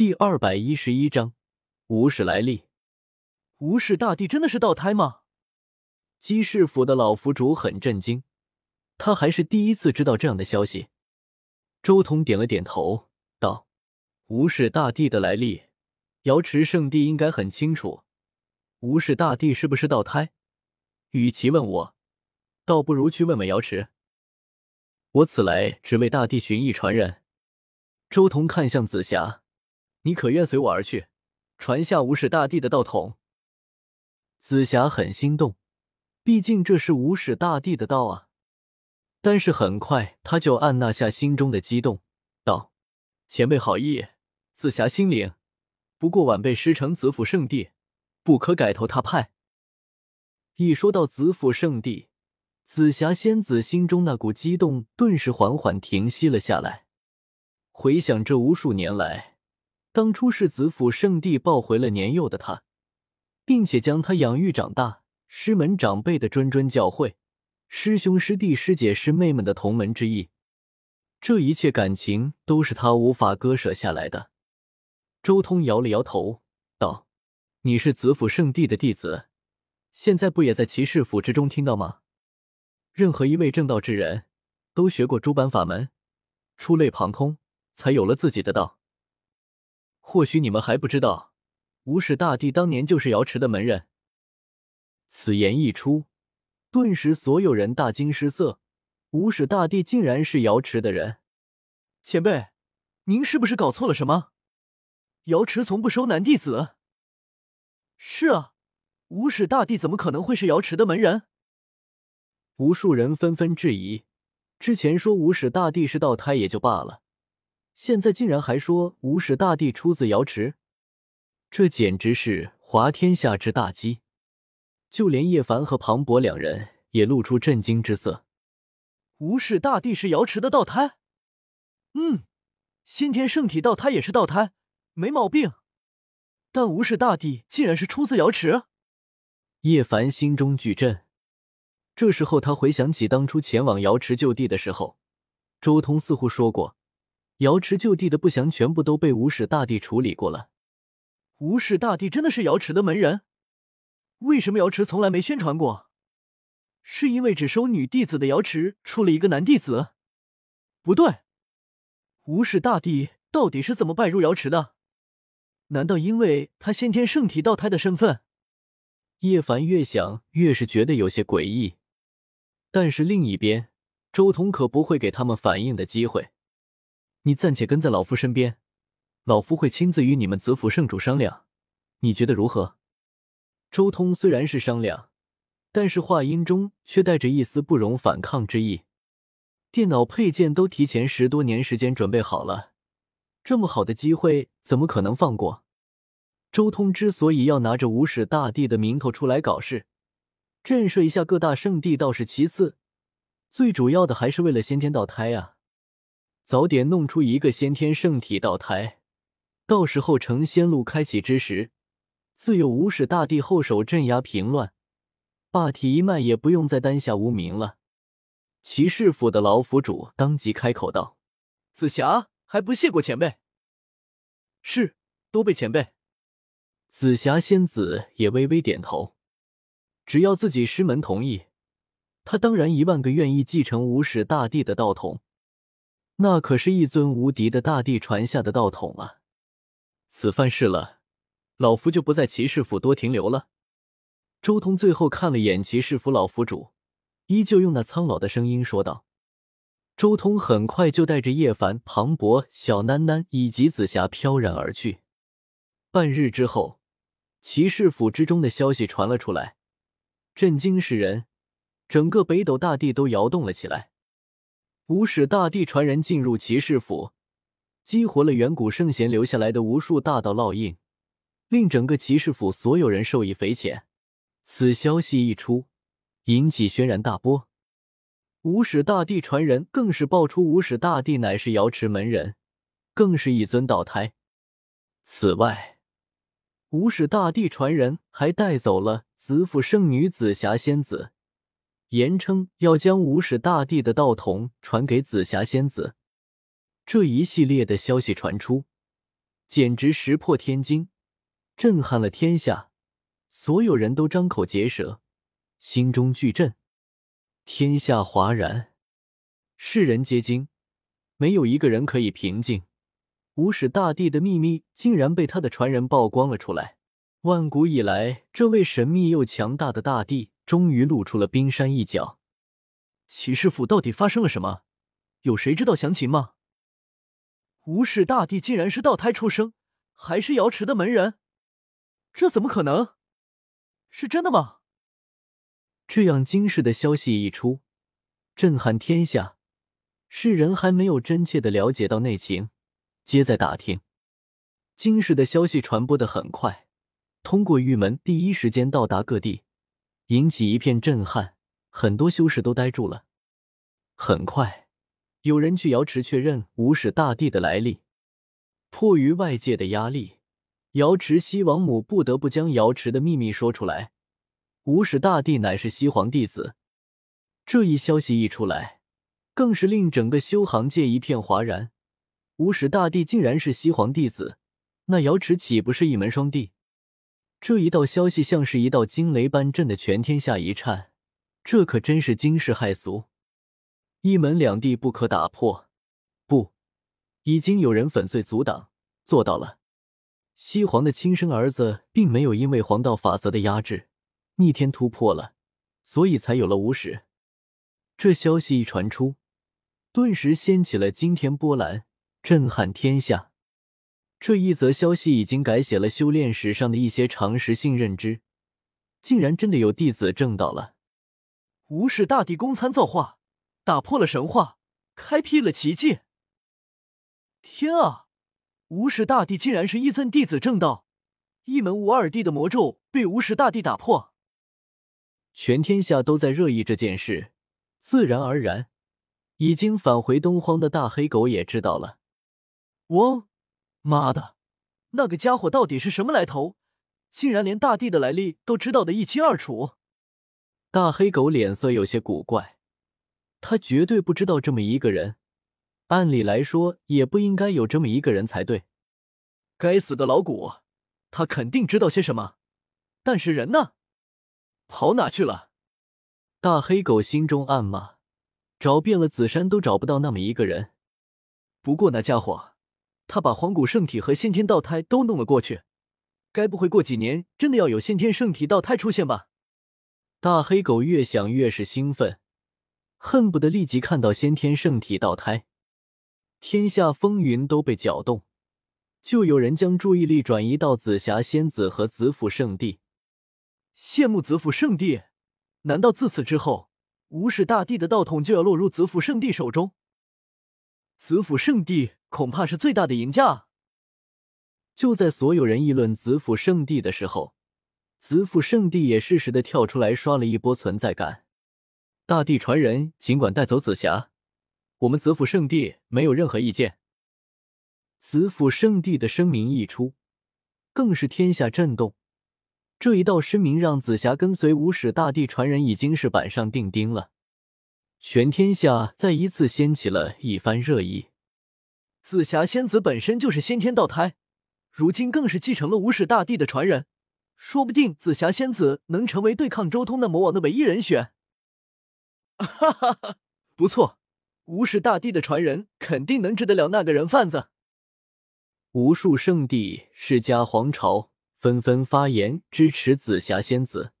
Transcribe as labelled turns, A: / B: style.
A: 第二百一十一章，无始来历。
B: 无始大帝真的是道胎吗？
A: 姬氏府的老府主很震惊，他还是第一次知道这样的消息。周通点了点头，道：“无始大帝的来历，瑶池圣地应该很清楚。无始大帝是不是道胎？与其问我，倒不如去问问瑶池。我此来只为大帝寻一传人。”周通看向紫霞。你可愿随我而去，传下无始大帝的道统？紫霞很心动，毕竟这是无始大帝的道啊。但是很快，他就按捺下心中的激动，道：“前辈好意，紫霞心领。不过晚辈师承子府圣地，不可改投他派。”一说到子府圣地，紫霞仙子心中那股激动顿时缓缓停息了下来。回想这无数年来。当初是子府圣地抱回了年幼的他，并且将他养育长大。师门长辈的谆谆教诲，师兄师弟师姐师妹们的同门之意，这一切感情都是他无法割舍下来的。周通摇了摇头，道：“你是子府圣地的弟子，现在不也在骑士府之中听到吗？任何一位正道之人，都学过诸般法门，触类旁通，才有了自己的道。”或许你们还不知道，无始大帝当年就是瑶池的门人。此言一出，顿时所有人大惊失色。无始大帝竟然是瑶池的人！
B: 前辈，您是不是搞错了什么？瑶池从不收男弟子。是啊，无始大帝怎么可能会是瑶池的门人？
A: 无数人纷纷质疑。之前说无始大帝是道胎也就罢了。现在竟然还说无始大帝出自瑶池，这简直是滑天下之大稽！就连叶凡和庞博两人也露出震惊之色。
B: 无始大帝是瑶池的道胎？嗯，先天圣体道胎也是道胎，没毛病。但无始大帝竟然是出自瑶池？
A: 叶凡心中巨震。这时候他回想起当初前往瑶池就地的时候，周通似乎说过。瑶池就地的不祥全部都被无始大帝处理过了。
B: 无始大帝真的是瑶池的门人？为什么瑶池从来没宣传过？是因为只收女弟子的瑶池出了一个男弟子？不对，无始大帝到底是怎么拜入瑶池的？难道因为他先天圣体道胎的身份？
A: 叶凡越想越是觉得有些诡异。但是另一边，周通可不会给他们反应的机会。你暂且跟在老夫身边，老夫会亲自与你们子府圣主商量，你觉得如何？周通虽然是商量，但是话音中却带着一丝不容反抗之意。电脑配件都提前十多年时间准备好了，这么好的机会怎么可能放过？周通之所以要拿着无始大帝的名头出来搞事，震慑一下各大圣地倒是其次，最主要的还是为了先天道胎啊。早点弄出一个先天圣体道胎，到时候成仙路开启之时，自有无始大帝后手镇压平乱，霸体一脉也不用再担下无名了。骑士府的老府主当即开口道：“
B: 紫霞还不谢过前辈？”“
A: 是，多备前辈。”紫霞仙子也微微点头。只要自己师门同意，他当然一万个愿意继承无始大帝的道统。那可是一尊无敌的大帝传下的道统啊！此番是了，老夫就不在骑士府多停留了。周通最后看了眼骑士府老府主，依旧用那苍老的声音说道。周通很快就带着叶凡、庞博、小囡囡以及紫霞飘然而去。半日之后，骑士府之中的消息传了出来，震惊世人，整个北斗大地都摇动了起来。无始大帝传人进入骑士府，激活了远古圣贤留下来的无数大道烙印，令整个骑士府所有人受益匪浅。此消息一出，引起轩然大波。无始大帝传人更是爆出无始大帝乃是瑶池门人，更是一尊道胎。此外，无始大帝传人还带走了子府圣女紫霞仙子。言称要将无始大帝的道统传给紫霞仙子，这一系列的消息传出，简直石破天惊，震撼了天下。所有人都张口结舌，心中巨震，天下哗然，世人皆惊，没有一个人可以平静。无始大帝的秘密竟然被他的传人曝光了出来。万古以来，这位神秘又强大的大帝终于露出了冰山一角。
B: 骑士府到底发生了什么？有谁知道详情吗？无始大帝竟然是道胎出生，还是瑶池的门人？这怎么可能？是真的吗？
A: 这样惊世的消息一出，震撼天下，世人还没有真切的了解到内情，皆在打听。惊世的消息传播的很快。通过玉门，第一时间到达各地，引起一片震撼，很多修士都呆住了。很快，有人去瑶池确认无始大帝的来历。迫于外界的压力，瑶池西王母不得不将瑶池的秘密说出来。无始大帝乃是西皇弟子。这一消息一出来，更是令整个修行界一片哗然。无始大帝竟然是西皇弟子，那瑶池岂不是一门双帝？这一道消息像是一道惊雷般震得全天下一颤，这可真是惊世骇俗，一门两地不可打破。不，已经有人粉碎阻挡，做到了。西皇的亲生儿子并没有因为黄道法则的压制逆天突破了，所以才有了无始。这消息一传出，顿时掀起了惊天波澜，震撼天下。这一则消息已经改写了修炼史上的一些常识性认知，竟然真的有弟子证到了。
B: 无始大帝公参造化，打破了神话，开辟了奇迹。天啊！无始大帝竟然是一尊弟子正道，一门无二帝的魔咒被无始大帝打破。
A: 全天下都在热议这件事，自然而然，已经返回东荒的大黑狗也知道了。
B: 嗡。妈的，那个家伙到底是什么来头？竟然连大帝的来历都知道的一清二楚。
A: 大黑狗脸色有些古怪，他绝对不知道这么一个人。按理来说，也不应该有这么一个人才对。
B: 该死的老古，他肯定知道些什么。但是人呢？跑哪去了？
A: 大黑狗心中暗骂，找遍了紫山都找不到那么一个人。
B: 不过那家伙……他把黄古圣体和先天道胎都弄了过去，该不会过几年真的要有先天圣体道胎出现吧？
A: 大黑狗越想越是兴奋，恨不得立即看到先天圣体道胎。天下风云都被搅动，就有人将注意力转移到紫霞仙子和紫府圣地。
B: 羡慕紫府圣地，难道自此之后，无始大帝的道统就要落入紫府圣地手中？紫府圣地。恐怕是最大的赢家。
A: 就在所有人议论子府圣地的时候，子府圣地也适时的跳出来刷了一波存在感。大帝传人，尽管带走紫霞，我们子府圣地没有任何意见。子府圣地的声明一出，更是天下震动。这一道声明让紫霞跟随无始大帝传人已经是板上钉钉了，全天下再一次掀起了一番热议。
B: 紫霞仙子本身就是先天道胎，如今更是继承了无始大帝的传人，说不定紫霞仙子能成为对抗周通的魔王的唯一人选。哈哈哈，不错，无始大帝的传人肯定能治得了那个人贩子。
A: 无数圣地、世家、皇朝纷纷发言支持紫霞仙子。